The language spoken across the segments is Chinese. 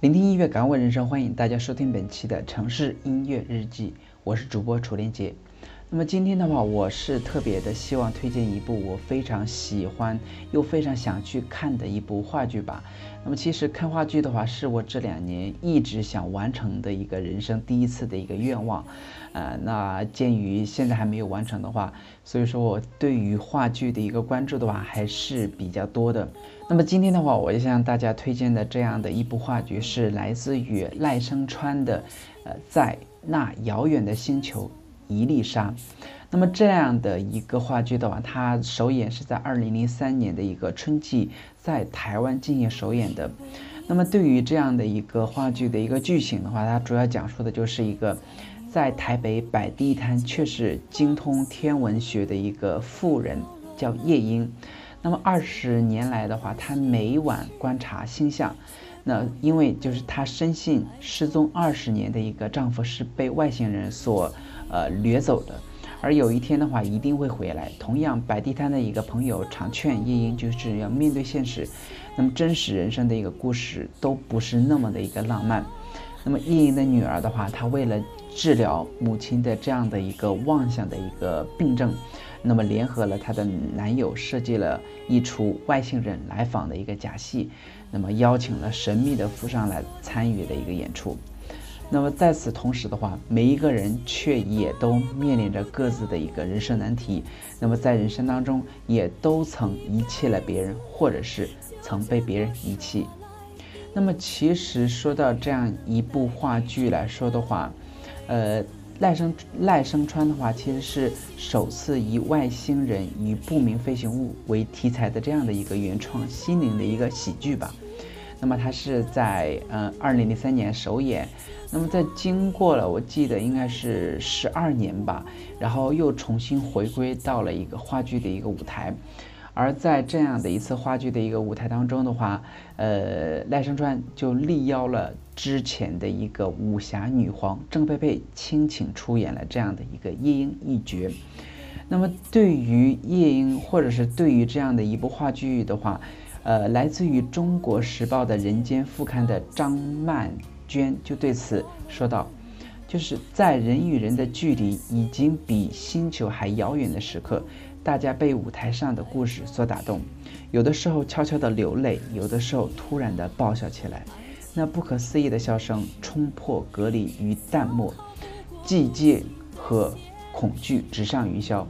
聆听音乐，感悟人生，欢迎大家收听本期的城市音乐日记，我是主播楚连杰。那么今天的话，我是特别的希望推荐一部我非常喜欢又非常想去看的一部话剧吧。那么其实看话剧的话，是我这两年一直想完成的一个人生第一次的一个愿望。呃，那鉴于现在还没有完成的话，所以说我对于话剧的一个关注的话还是比较多的。那么今天的话，我就向大家推荐的这样的一部话剧是来自于赖声川的，呃，在那遥远的星球。伊丽莎，那么这样的一个话剧的话，它首演是在二零零三年的一个春季，在台湾进行首演的。那么对于这样的一个话剧的一个剧情的话，它主要讲述的就是一个在台北摆地摊却是精通天文学的一个富人，叫夜莺。那么二十年来的话，他每晚观察星象。那因为就是她深信失踪二十年的一个丈夫是被外星人所。呃，掠走的，而有一天的话一定会回来。同样，摆地摊的一个朋友常劝夜莺，就是要面对现实。那么，真实人生的一个故事都不是那么的一个浪漫。那么，夜莺的女儿的话，她为了治疗母亲的这样的一个妄想的一个病症，那么联合了她的男友，设计了一出外星人来访的一个假戏，那么邀请了神秘的富商来参与的一个演出。那么在此同时的话，每一个人却也都面临着各自的一个人生难题。那么在人生当中，也都曾遗弃了别人，或者是曾被别人遗弃。那么其实说到这样一部话剧来说的话，呃，赖声赖声川的话，其实是首次以外星人与不明飞行物为题材的这样的一个原创心灵的一个喜剧吧。那么它是在嗯二零零三年首演。那么在经过了，我记得应该是十二年吧，然后又重新回归到了一个话剧的一个舞台，而在这样的一次话剧的一个舞台当中的话，呃，赖声川就力邀了之前的一个武侠女皇郑佩佩倾情出演了这样的一个夜莺一角。那么对于夜莺，或者是对于这样的一部话剧的话，呃，来自于中国时报的人间副刊的张曼。娟就对此说道：“就是在人与人的距离已经比星球还遥远的时刻，大家被舞台上的故事所打动，有的时候悄悄地流泪，有的时候突然地爆笑起来。那不可思议的笑声冲破隔离与淡漠，寂静和恐惧直上云霄。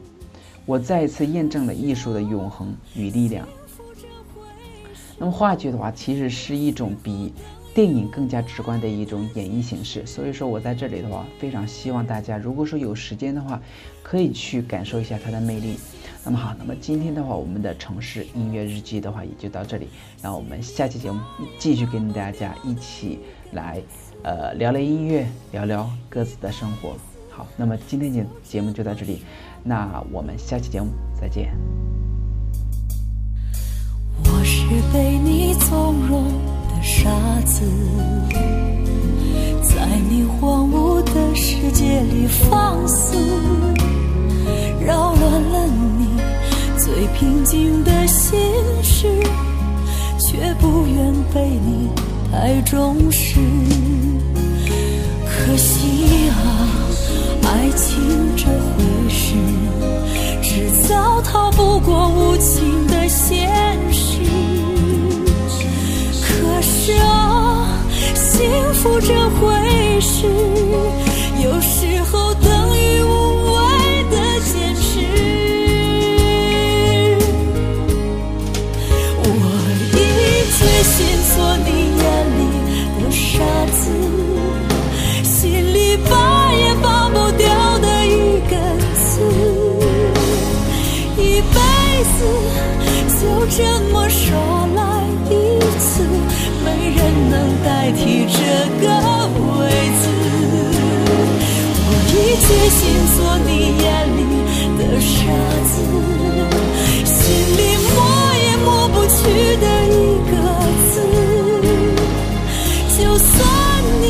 我再一次验证了艺术的永恒与力量。那么话剧的话，其实是一种比……电影更加直观的一种演绎形式，所以说我在这里的话，非常希望大家，如果说有时间的话，可以去感受一下它的魅力。那么好，那么今天的话，我们的城市音乐日记的话也就到这里，那我们下期节目继续跟大家一起来，呃，聊聊音乐，聊聊各自的生活。好，那么今天节节目就到这里，那我们下期节目再见。我是被你纵容的。傻子，在你荒芜的世界里放肆，扰乱了你最平静的心事，却不愿被你太重视。可惜啊，爱情这回事，迟早逃不过无情的现实。可是啊，幸福这回事，有时候这么说来一次，没人能代替这个位子。我已决心做你眼里的傻子，心里抹也抹不去的一个字。就算你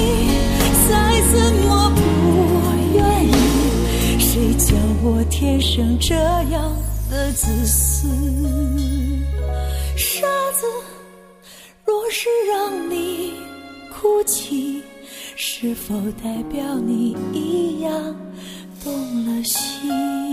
再怎么不愿意，谁叫我天生这样？的自私。傻子，若是让你哭泣，是否代表你一样动了心？